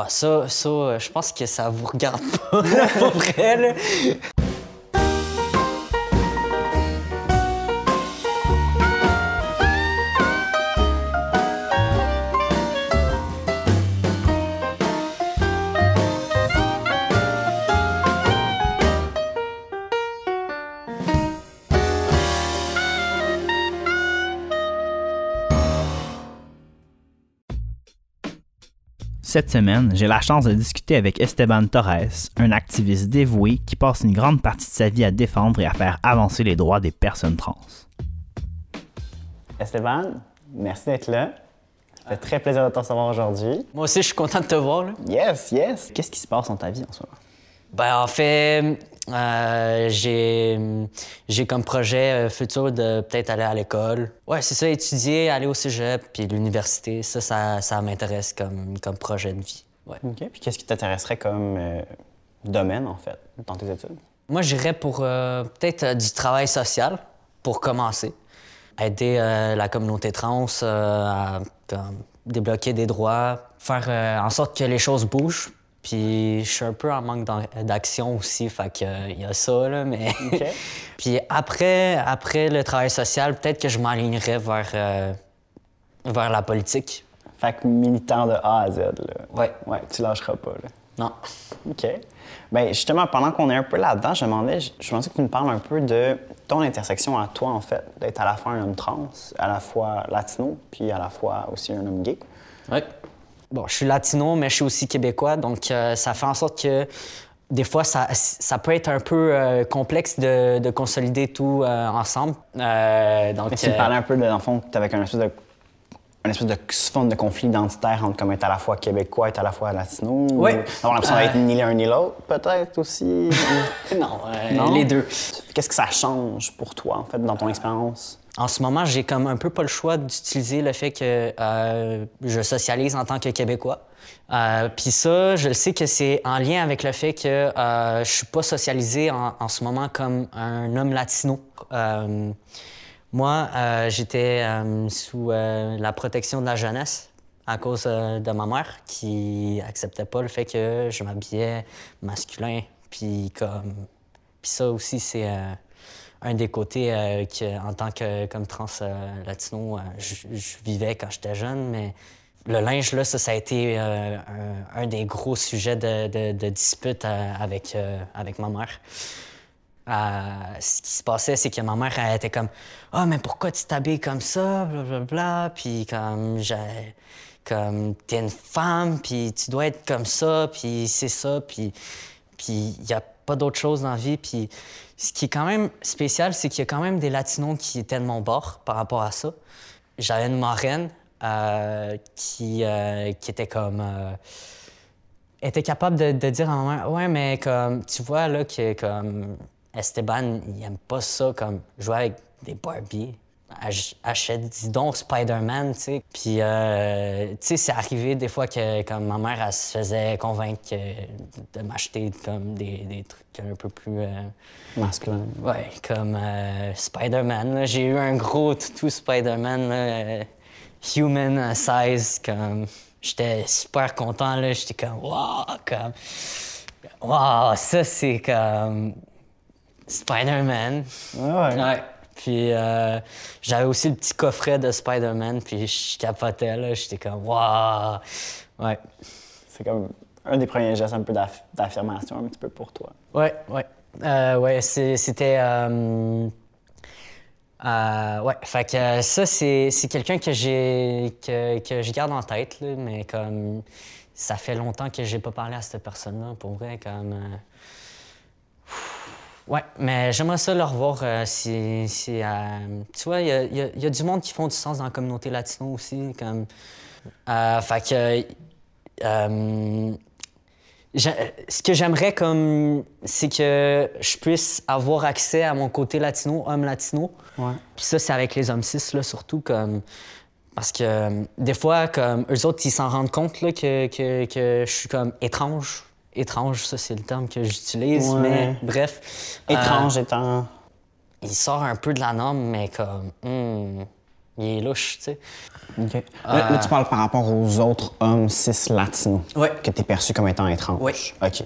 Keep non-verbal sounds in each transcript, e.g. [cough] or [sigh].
Bah, ça, ça euh, je pense que ça vous regarde pas, [laughs] pour vrai, Cette semaine, j'ai la chance de discuter avec Esteban Torres, un activiste dévoué qui passe une grande partie de sa vie à défendre et à faire avancer les droits des personnes trans. Esteban, merci d'être là. Ça fait très plaisir de te recevoir aujourd'hui. Moi aussi, je suis content de te voir, là. Yes, yes. Qu'est-ce qui se passe dans ta vie en ce moment? Ben, en fait, euh, j'ai, j'ai comme projet euh, futur de peut-être aller à l'école. Ouais, c'est ça, étudier, aller au cégep, puis l'université. Ça, ça, ça m'intéresse comme, comme projet de vie. Ouais. OK. Puis qu'est-ce qui t'intéresserait comme euh, domaine, en fait, dans tes études? Moi, j'irais pour euh, peut-être du travail social, pour commencer. Aider la communauté trans à comme, débloquer des droits, faire en sorte que les choses bougent. Puis je suis un peu en manque d'action aussi, fait que, euh, il y a ça, là, mais... [laughs] Puis après, après le travail social, peut-être que je m'alignerais vers, euh, vers la politique. Fait que militant de A à Z, là. Ouais. Ouais, tu lâcheras pas, là. Non. OK. Bien, justement, pendant qu'on est un peu là-dedans, je me demandais, je, me demandais que tu nous parles un peu de ton intersection à toi, en fait, d'être à la fois un homme trans, à la fois latino, puis à la fois aussi un homme gay. Ouais. Bon, je suis latino, mais je suis aussi québécois, donc euh, ça fait en sorte que des fois, ça, ça peut être un peu euh, complexe de, de consolider tout euh, ensemble. Donc, tu parlais un peu, de, dans le fond, avais un espèce de une espèce de forme de conflit identitaire entre comme être à la fois québécois et à la fois latino. Oui. ou Avoir l'impression d'être ni l'un ni l'autre, peut-être aussi? [laughs] non, euh, Non? les deux. Qu'est-ce que ça change pour toi, en fait, dans ton expérience? En ce moment, j'ai comme un peu pas le choix d'utiliser le fait que euh, je socialise en tant que Québécois. Euh, Puis ça, je sais que c'est en lien avec le fait que euh, je suis pas socialisé en, en ce moment comme un homme latino. Euh, moi, j'étais sous la protection de la jeunesse à cause de ma mère qui acceptait pas le fait que je m'habillais masculin. Puis comme, puis ça aussi, c'est un des côtés euh, que, en tant que comme trans euh, latino, euh, je, vivais quand j'étais jeune, mais le linge, là, ça, a été un, des gros sujets de, de- dispute avec, avec ma mère. Ce qui se passait, c'est que ma mère, elle était comme Ah, mais pourquoi tu t'habilles comme ça? Blablabla. Puis comme, j'ai- comme, t'es une femme, puis tu dois être comme ça, puis c'est ça, puis puis il n'y a pas d'autre chose dans la vie. Puis ce qui est quand même spécial, c'est qu'il y a quand même des Latinos qui étaient de mon bord par rapport à ça. J'avais une marraine euh, qui, euh, qui était comme. euh, était capable de, dire mère Ouais, mais comme, tu vois, là, que comme Esteban, il aime pas ça, comme jouer avec des Barbie. Ach- Achète, dis donc, Spider-Man, tu sais. Puis, euh, tu sais, c'est arrivé des fois que comme ma mère, elle se faisait convaincre que- de m'acheter comme des, des trucs un peu plus. euh, Masculin. Ouais, comme euh, Spider-Man. J'ai eu un gros toutou Spider-Man, euh, human size. Comme j'étais super content là. J'étais comme waouh, comme waouh, ça c'est comme Spider-Man. Ouais, ouais. Puis euh, j'avais aussi le petit coffret de Spider-Man, puis je capotais là. J'étais comme waouh, ouais. C'est comme un des premiers gestes un peu d'aff- d'affirmation un petit peu pour toi. Ouais, ouais. Euh, ouais, c'était. euh, euh, ouais, fait que ça, c'est c'est quelqu'un que j'ai que, que je garde en tête, là, mais comme ça fait longtemps que j'ai pas parlé à cette personne-là, pour vrai, comme. Ouais, mais j'aimerais ça le revoir euh, si. si, euh, tu vois, il y a, il y a- il y a du monde qui font du sens dans la communauté latino aussi, comme. Euh, fait que. ce que j'aimerais comme c'est que je puisse avoir accès à mon côté latino, homme latino. Ouais. Puis ça c'est avec les hommes cis là surtout comme parce que des fois comme eux autres ils s'en rendent compte là que, que, que je suis comme étrange. Étrange, ça c'est le terme que j'utilise, Ouais. mais bref. Étrange Euh, étant. il sort un peu de la norme, mais comme. hmm, il est louche, tu sais. OK. Là, là, tu parles par rapport aux autres hommes cis latinos Ouais. que tu es perçu comme étant étrange. Ouais. OK.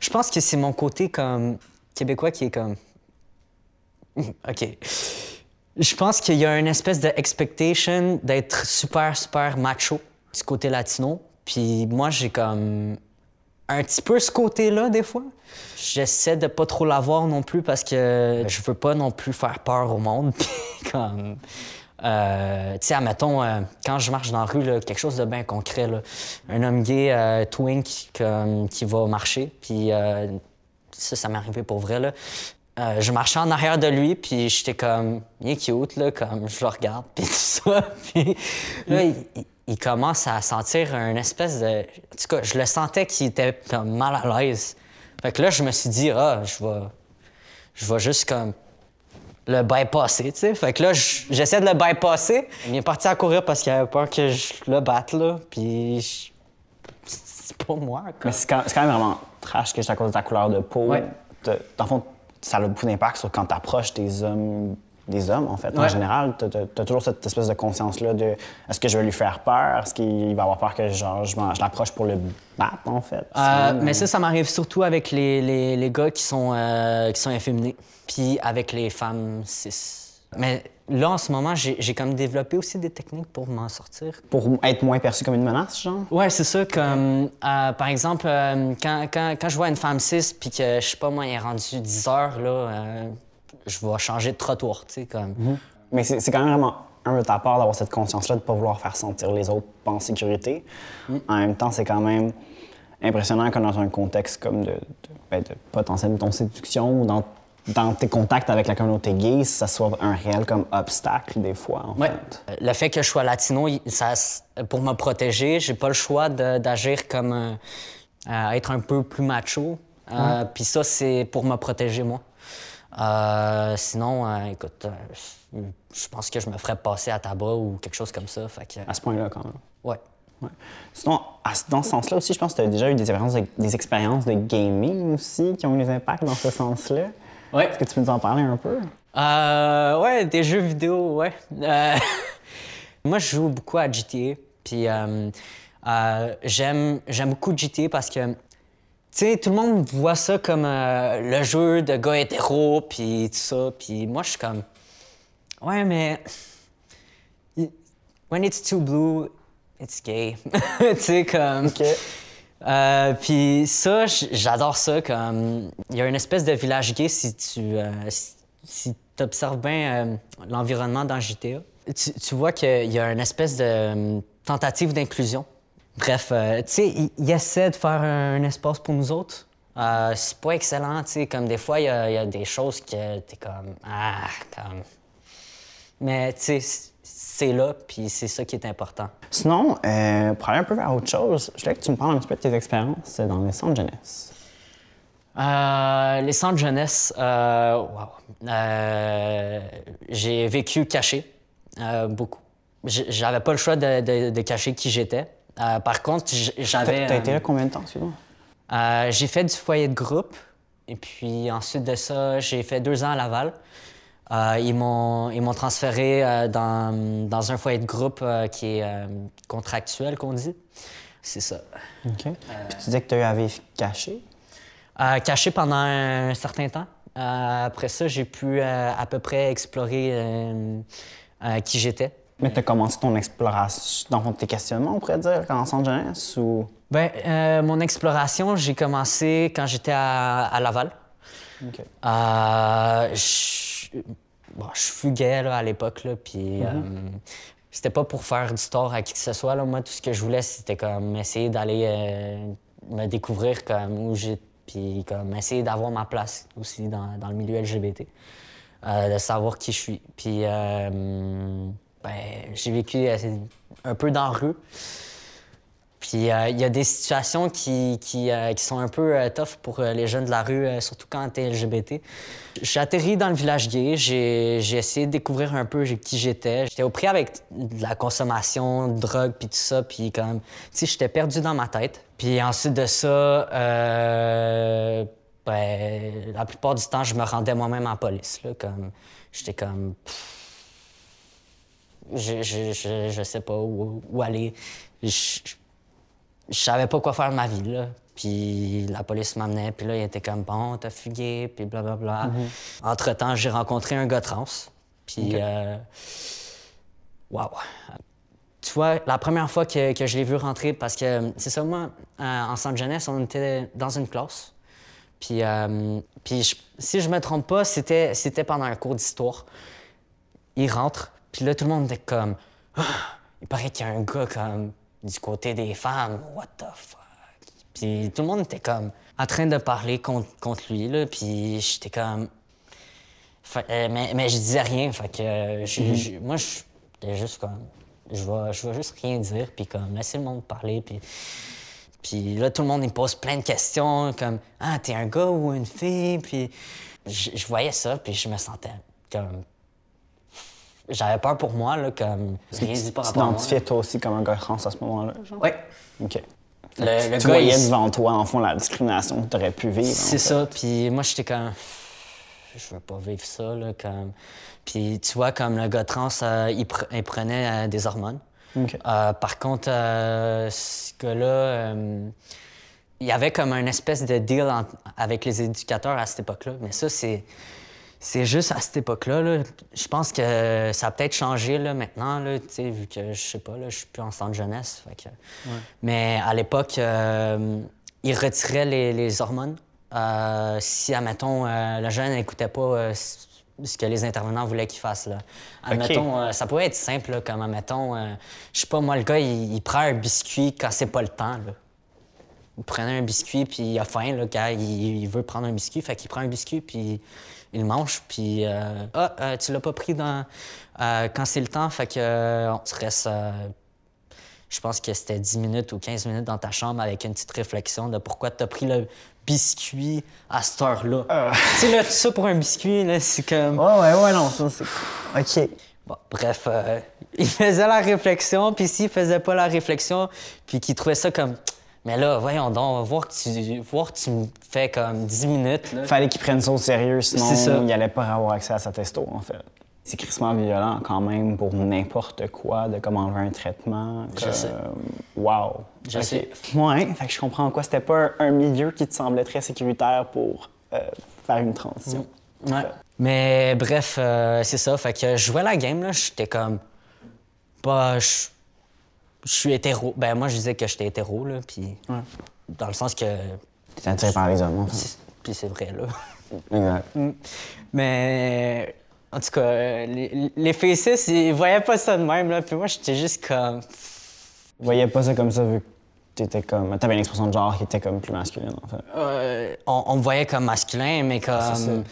Je pense que c'est mon côté comme québécois qui est comme. OK. Je pense qu'il y a une espèce de expectation d'être super, super macho du côté latino. Puis moi, j'ai comme un petit peu ce côté-là, des fois? J'essaie de pas trop l'avoir non plus parce que je veux pas non plus faire peur au monde. [laughs] Comme. euh, tu sais, admettons, euh, quand je marche dans la rue, là, quelque chose de bien concret, là, un homme gay euh, twink comme, qui va marcher, puis ça, ça m'est arrivé pour vrai, là. Je marchais en arrière de lui, puis j'étais comme, il est cute, là, comme je le regarde, [laughs] puis tout ça. Puis là, il, il- commence à sentir une espèce de. En tout cas, je le sentais qu'il était comme mal à l'aise. Fait que là, je me suis dit, ah, je vais. Je vais juste comme le bypasser, tu sais. Fait que là, j'essaie de le bypasser. Il est parti à courir parce qu'il avait peur que je le batte, là. Puis je- c'est pas moi, quoi. Mais c'est quand, même vraiment trash que c'est à cause de ta couleur de peau. Ouais. Dans le fond, ça a beaucoup d'impact sur quand tu approches des hommes, des hommes, en fait. En général, tu as, toujours cette espèce de conscience-là de est-ce que je vais lui faire peur? Est-ce qu'il va avoir peur que genre, je, l'approche pour le battre, en fait? Euh, même, mais ça, ça m'arrive surtout avec les, les, les gars qui sont, euh, qui sont efféminés, puis avec les femmes cis. Mais là, en ce moment, j'ai comme développé aussi des techniques pour m'en sortir. Pour être moins perçu comme une menace, genre? Ouais, c'est ça. Comme, euh, par exemple, euh, quand, quand, quand je vois une femme cis, puis que, je sais pas, moi, il est rendu 10 heures, là, euh, je vais changer de trottoir, tu sais, comme. Mais c'est quand même vraiment un de ta part d'avoir cette conscience-là de ne pas vouloir faire sentir les autres pas en sécurité. En même temps, c'est quand même impressionnant que dans un contexte comme de, de, ben, de potentielle ton séduction ou dans, dans tes contacts avec la communauté gay, ça soit un réel comme obstacle des fois, en Ouais. fait. Le fait que je sois latino, ça, pour me protéger, j'ai pas le choix d'agir comme euh, euh, être un peu plus macho. Euh, Puis ça, c'est pour me protéger moi. Euh, sinon, euh, écoute, euh, je pense que je me ferais passer à tabac ou quelque chose comme ça. Fait que, À ce point-là, quand même. ouais. Ouais. Sinon, à dans ce sens-là aussi, je pense que tu as déjà eu des expériences, de, des expériences de gaming aussi qui ont eu des impacts dans ce sens-là. Ouais. Est-ce que tu peux nous en parler un peu? Euh, ouais, des jeux vidéo, ouais. Euh, [laughs] moi, je joue beaucoup à GTA. Puis euh, euh, j'aime, j'aime beaucoup GTA parce que, sais, tout le monde voit ça comme euh, le jeu de gars hétéro, puis tout ça. Puis moi, je suis comme, ouais, mais when it's too blue, it's gay. [laughs] tu sais, comme. OK. Euh, puis ça, j'adore ça. Comme il y a une espèce de village gay si tu euh, si, observes bien l'environnement dans GTA. Tu, tu vois qu'il y a une espèce de tentative d'inclusion. Bref, euh, tu sais, il, il essaie de faire un, espace pour nous autres. Euh, c'est pas excellent, tu sais, comme des fois, il y, a- il y a des choses que t'es comme ah, comme. Mais tu sais, c'est là, puis c'est ça qui est important. Sinon, euh, pour aller un peu vers autre chose, je voulais que tu me parles un petit peu de tes expériences dans les centres jeunesse. Euh, les centres jeunesse, euh, wow. Euh, j'ai vécu caché beaucoup. J'avais pas le choix de, de- de cacher qui j'étais. Euh, par contre, j'avais. t'as été là combien de temps, euh, j'ai fait du foyer de groupe. Et puis ensuite de ça, j'ai fait deux ans à Laval. Euh, ils m'ont transféré euh, dans, dans un foyer de groupe qui est contractuel, qu'on dit. C'est ça. OK. Puis tu disais que tu avais caché? Caché pendant un certain temps. Après ça, j'ai pu à peu près explorer qui j'étais. Mais tu as commencé ton exploration, dans tes questionnements, on pourrait dire, en centre jeunesse ou. Ben, euh, mon exploration, j'ai commencé quand j'étais à, à Laval. OK. Euh, je, bon, je fuguais là, à l'époque, puis euh, c'était pas pour faire du tort à qui que ce soit. Là. Moi, tout ce que je voulais, c'était comme essayer d'aller euh, me découvrir comme où j'ai, puis comme essayer d'avoir ma place aussi dans, dans le milieu LGBT, de savoir qui je suis. Puis, ben, j'ai vécu euh, un peu dans la rue. Puis euh, il y a des situations euh, qui sont un peu euh, tough pour les jeunes de la rue, surtout quand t'es LGBT. J'ai atterri dans le village gay, j'ai essayé de découvrir un peu qui j'étais. J'étais au prix avec de la consommation, de drogue, puis tout ça, puis comme, tu sais, j'étais perdu dans ma tête. Puis ensuite de ça, ben, la plupart du temps, je me rendais moi-même en police, comme, j'étais comme... Je, je, je, je sais pas où, où aller. Je, savais pas quoi faire de ma vie, là. Puis la police m'amenait, puis là, il était comme, bon, t'as fugué, puis blablabla. Entre-temps, j'ai rencontré un gars trans. Puis, euh, wow. Tu vois, la première fois que, que je l'ai vu rentrer, parce que c'est ça, moi, euh, en centre jeunesse, on était dans une classe. Puis, euh, puis je- si je me trompe pas, c'était, c'était pendant un cours d'histoire. Il rentre, puis là, tout le monde était comme, Ah, il paraît qu'il y a un gars comme du côté des femmes, what the fuck? Puis tout le monde était comme en train de parler contre, contre lui, là, puis j'étais comme. Fait- euh, mais, mais je disais rien, fait que euh, j'ai- j'ai- moi, j'étais juste comme. Je vais, je vais juste rien dire, puis comme laisser le monde parler, puis. Puis là, tout le monde, il pose plein de questions, comme Ah, t'es un gars ou une fille? Puis je, je voyais ça, puis je me sentais comme. J'avais peur pour moi, là, comme. Rien dit par Tu rapport à moi. t'identifiais toi aussi comme un gars trans à ce moment-là? genre? Ouais. OK. Le, tu gars, voyais il- devant toi, en fond, la discrimination que tu aurais pu vivre. C'est ça. Puis moi, j'étais comme. Je veux pas vivre ça, là. Comme... Puis tu vois, comme le gars trans, euh, il, pre- il prenait euh, des hormones. OK. Euh, par contre, euh, ce gars-là, euh, il y avait comme un espèce de deal en- avec les éducateurs à cette époque-là. Mais ça, c'est. C'est juste à cette époque-là. là. Je pense que ça a peut-être changé là, maintenant, là, tu sais, vu que je sais pas, là, je suis plus en centre jeunesse. fait que- Mais à l'époque, euh, ils retiraient les, les hormones. Euh, si, admettons, euh, le jeune n'écoutait pas euh, ce que les intervenants voulaient qu'il fasse. Là. Admettons, ça pouvait être simple, comme, admettons, je sais pas, moi, le gars, il, il prend un biscuit quand c'est pas le temps. Là. Il prenait un biscuit, puis il a faim, là, quand il, il veut prendre un biscuit. Fait qu'il prend un biscuit, puis il mange, puis... euh, ah, euh, tu l'as pas pris dans, euh, quand c'est le temps, fait que euh, on te reste... euh, je pense que c'était 10 minutes ou 15 minutes dans ta chambre avec une petite réflexion de pourquoi tu as pris le biscuit à cette heure-là. Tu sais, là, tout ça pour un biscuit, là, c'est comme... Ouais, ouais, ouais, non, ça, c'est. [sighs] OK. Bon, bref, euh, il faisait la réflexion, puis s'il faisait pas la réflexion, puis qu'il trouvait ça comme... Mais là, voyons donc, voir que tu, voir que tu me fais comme 10 minutes, là. Fallait qu'il prenne ça au sérieux, sinon ça. il allait pas avoir accès à sa testo, en fait. C'est crissement violent quand même pour n'importe quoi, de comme enlever un traitement. Je sais. Wow. Je sais. Ouais, fait que je comprends quoi. C'était pas un, milieu qui te semblait très sécuritaire pour euh, faire une transition. Ouais. Mais bref, euh, c'est ça. Fait que je jouais la game, là. J'étais comme. Bah, je je suis hétéro. Ben, moi, je disais que j'étais hétéro, là. Puis. Dans le sens que. T'es attiré par les hommes, en fait. Puis c'est vrai, là. [laughs] Exact. Mais. En tout cas, les, les faces, ils voyaient pas ça de même, là. Puis moi, j'étais juste comme. Vous voyez pas ça comme ça vu que t'étais comme. T'avais une expression de genre qui était comme plus masculine, en fait. Euh, on, on me voyait comme masculin, mais comme.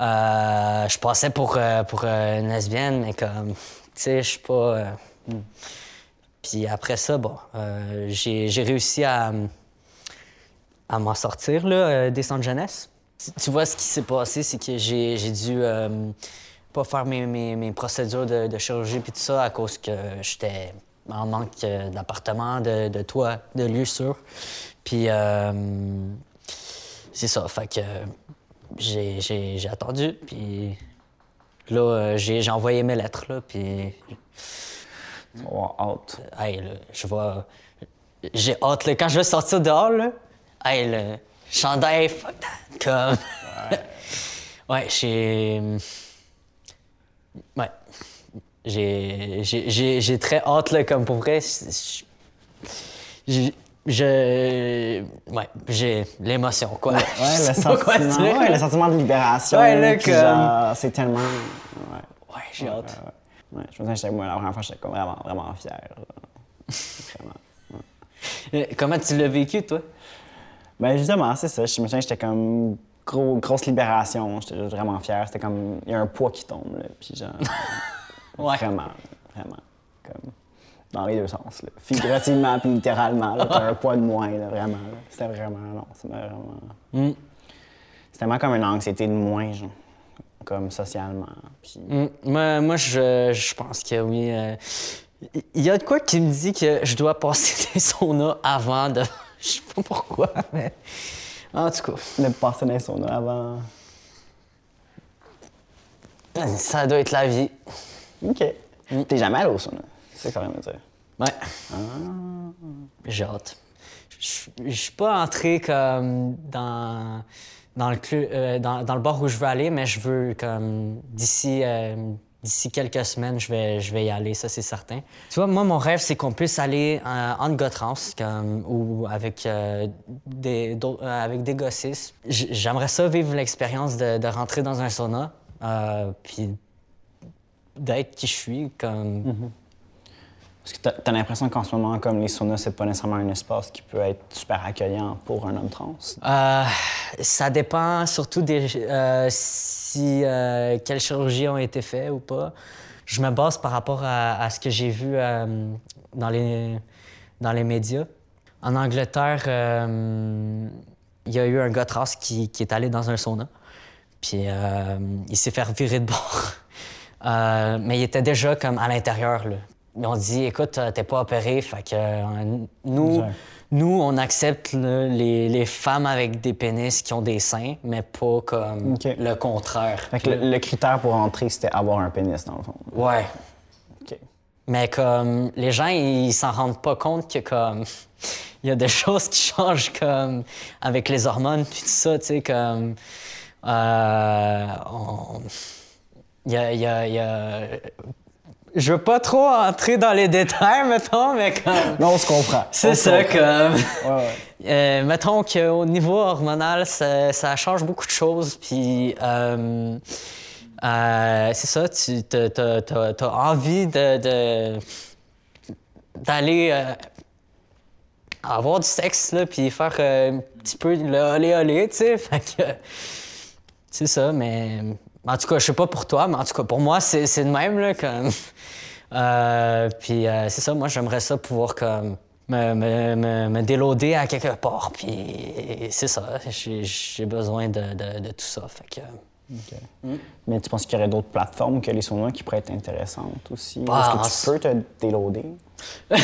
euh, je passais pour, euh, pour euh, une lesbienne, mais comme. Tu sais, je suis pas. euh, Puis après ça, bon, euh, j'ai réussi à, à m'en sortir, là, euh, des centres jeunesse. Tu- vois, ce qui s'est passé, c'est que j'ai dû euh, pas faire mes, mes- procédures de, chirurgie puis tout ça à cause que j'étais en manque d'appartement, de, de toit, de lieu sûr. Puis c'est ça, fait que j'ai- attendu, puis là, j'ai j'ai envoyé mes lettres, là, puis Avoir hâte. Hey, là, je vais. J'ai hâte, là. Quand je vais sortir dehors, là. Hey, le chandail, fuck that. Comme. [laughs] Ouais, j'ai. Ouais. J'ai. j'ai- J'ai j'ai très hâte, là, comme pour vrai. Je. je- Ouais, j'ai l'émotion, quoi. Ouais, [laughs] le quoi sentiment, dire, ouais, le sentiment de libération. Ouais, là, comme- c'est tellement. Ouais. Ouais, j'ai hâte. Ouais, ouais. Je me souviens, j'étais- moi, la première fois, j'étais vraiment, vraiment fier. là. Vraiment. Euh, Comment tu l'as vécu, toi? Ben justement, c'est ça. Je me souviens, j'étais comme gros, grosse libération. J'étais juste vraiment fier. C'était comme, il y a un poids qui tombe, là. Puis genre, [laughs] Ouais. vraiment, vraiment. Comme, dans les deux sens, là. Figurativement puis littéralement, là. T'as un poids de moins, là, vraiment. C'était vraiment, non, m'a vraiment... Mm. C'était vraiment comme une anxiété de moins, genre. Comme socialement. Puis... Mm, Moi, moi je, je pense que oui. euh, Il y a de quoi qui me dit que je dois passer [laughs] des saunas avant de. [laughs] Je sais pas pourquoi, mais. En tout cas, De passer les saunas avant. ça doit être la vie. OK. T'es jamais allé au sauna. C'est ça veut dire. Ouais. J'ai hâte. Je je suis pas entré comme dans, dans, le, clu- euh, dans, le bar où je veux aller, mais je veux comme d'ici euh, d'ici quelques semaines, je vais, je vais y aller, ça c'est certain. Tu vois, moi, mon rêve, c'est qu'on puisse aller euh, en Gotrans comme, ou avec, euh, des, avec des gossistes. J- J'aimerais ça vivre l'expérience de, rentrer dans un sauna, euh, puis d'être qui je suis. Comme... Parce que t'as as, l'impression qu'en ce moment, comme les saunas, c'est pas nécessairement un espace qui peut être super accueillant pour un homme trans? Euh, ça dépend surtout des, euh, si euh, quelles chirurgies ont été faites ou pas. Je me base par rapport à, ce que j'ai vu euh, dans, les, dans les médias. En Angleterre, il y a eu un gars trans qui, est allé dans un sauna. Puis il s'est fait virer de bord. [laughs] Mais il était déjà comme à l'intérieur. Ils ont dit écoute, euh, t'es pas opéré, fait que euh, nous, Exact. nous, on accepte les, les femmes avec des pénis qui ont des seins, mais pas comme le contraire. Fait que le, le critère pour entrer, c'était avoir un pénis, dans le fond. Ouais. Mais comme les gens, ils s'en rendent pas compte que comme [laughs] il y a des choses qui changent comme avec les hormones puis tout ça, tu sais comme euh, on- il y a, il y a- il y a- je veux pas trop entrer dans les détails mettons, mais comme Mais on se comprend. c'est ça comprend. comme Ouais, [laughs] ouais. euh, mettons qu'au niveau hormonal, ça, ça change beaucoup de choses. Puis, euh, euh, c'est ça, tu as, envie de, d'aller euh, avoir du sexe, là, puis faire un petit peu le olé-olé, tu sais. Fait que, c'est ça, mais en tout cas, je sais pas pour toi, mais en tout cas, pour moi, c'est, c'est de même, là, comme... [laughs] Euh, puis euh, c'est ça, moi, j'aimerais ça pouvoir comme me, me, me, me déloader à quelque part, puis c'est ça, j'ai, j'ai besoin de, de, de tout ça, fait que... OK. Mais tu penses qu'il y aurait d'autres plateformes que les saunas qui pourraient être intéressantes aussi? Bah, Est-ce que tu peux te déloader? [laughs]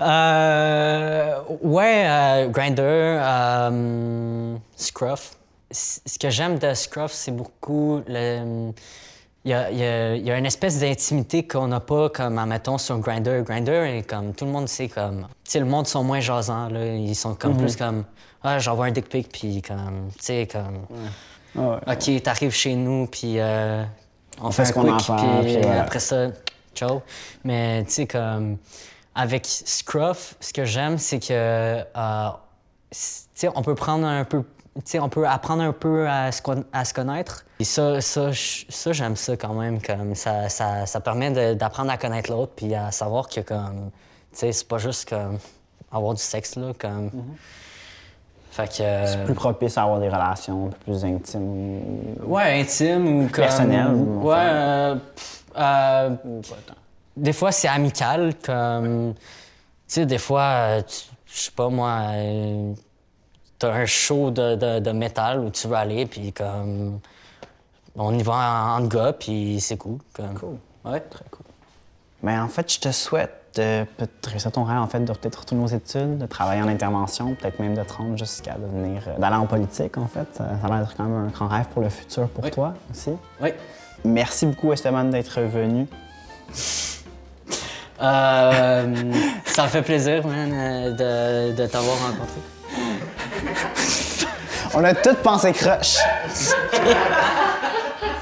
Euh, ouais, euh, Grindr, euh, Scruff. Ce que j'aime de Scruff, c'est beaucoup le. Il y a, il y a- il y a une espèce d'intimité qu'on n'a pas, comme, admettons, sur. Grindr, est comme, tout le monde sait, comme... Tu sais, le monde sont moins jasants, là. Ils sont comme plus comme... Ah, j'envoie un dick pic, puis comme... Tu sais, comme... Ouais. OK, t'arrives chez nous, puis euh, on, fait fait, ce qu'on puis après ça, ciao. Mais tu sais, comme avec Scruff, ce que j'aime, c'est que euh, c- tu sais, on peut prendre un peu, on peut apprendre un peu à se, con- à se connaître. Et ça, ça, ça j'aime ça quand même. Comme ça, ça, ça permet d'apprendre à connaître l'autre, puis à savoir que comme, c'est pas juste comme avoir du sexe là, comme. Fait que. euh, Plus propice à avoir des relations un peu plus intimes. Ouais, intime ou comme... Personnel, ou Ouais, euh, euh, Ou pas tant. des fois c'est amical, comme... Tu sais, des fois, euh, je sais pas moi, t'as un show de, de, de métal où tu veux aller, puis comme... On y va en, en gars, puis c'est cool. Comme... Cool. Ouais, très cool. Mais en fait, je te souhaite de peut-être réussir ton rêve, en fait, de peut-être retourner aux études, de travailler en intervention, peut-être même de te rendre jusqu'à devenir... euh, d'aller en politique, en fait. Ça, ça a l'air quand même un grand rêve pour le futur pour Oui. toi aussi. Oui. Merci beaucoup, Esteban, d'être venu. Euh, [laughs] ça me fait plaisir, man, euh, de, de t'avoir rencontré. On a toutes pensé croche.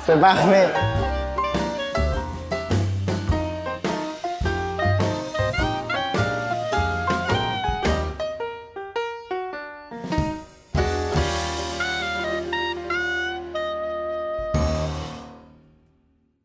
C'est parfait.